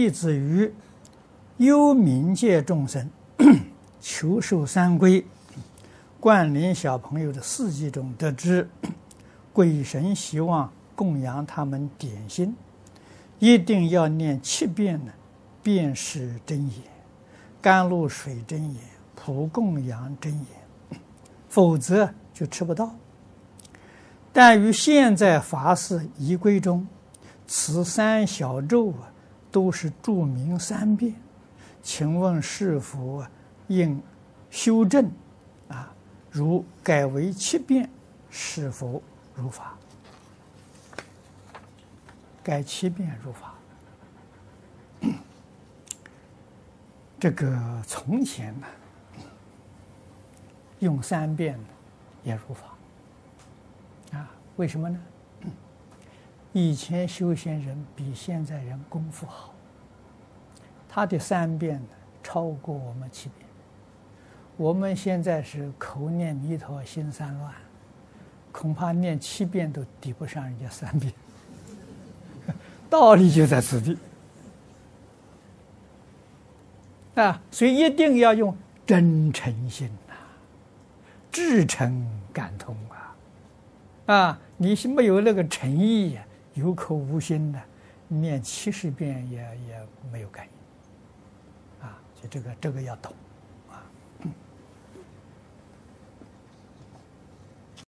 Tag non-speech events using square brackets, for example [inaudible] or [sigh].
弟子于幽冥界众生 [clears throat] 求受三归，灌林小朋友的事迹中得知，鬼神希望供养他们点心，一定要念七遍呢，便是真言，甘露水真言，蒲公杨真言，否则就吃不到。但于现在法事仪规中，此三小咒啊，都是注明三遍，请问是否应修正？啊，如改为七遍，是否如法？改七遍如法。这个从前呢，用三遍也如法。啊，为什么呢？以前修仙人比现在人功夫好，他的三遍超过我们七遍。我们现在是口念弥陀心三乱，恐怕念七遍都抵不上人家三遍。道理就在此地啊，所以一定要用真诚心呐，至诚感通啊，啊，你是没有那个诚意呀。有口无心的，念七十遍也也没有感应，啊，就这个这个要懂。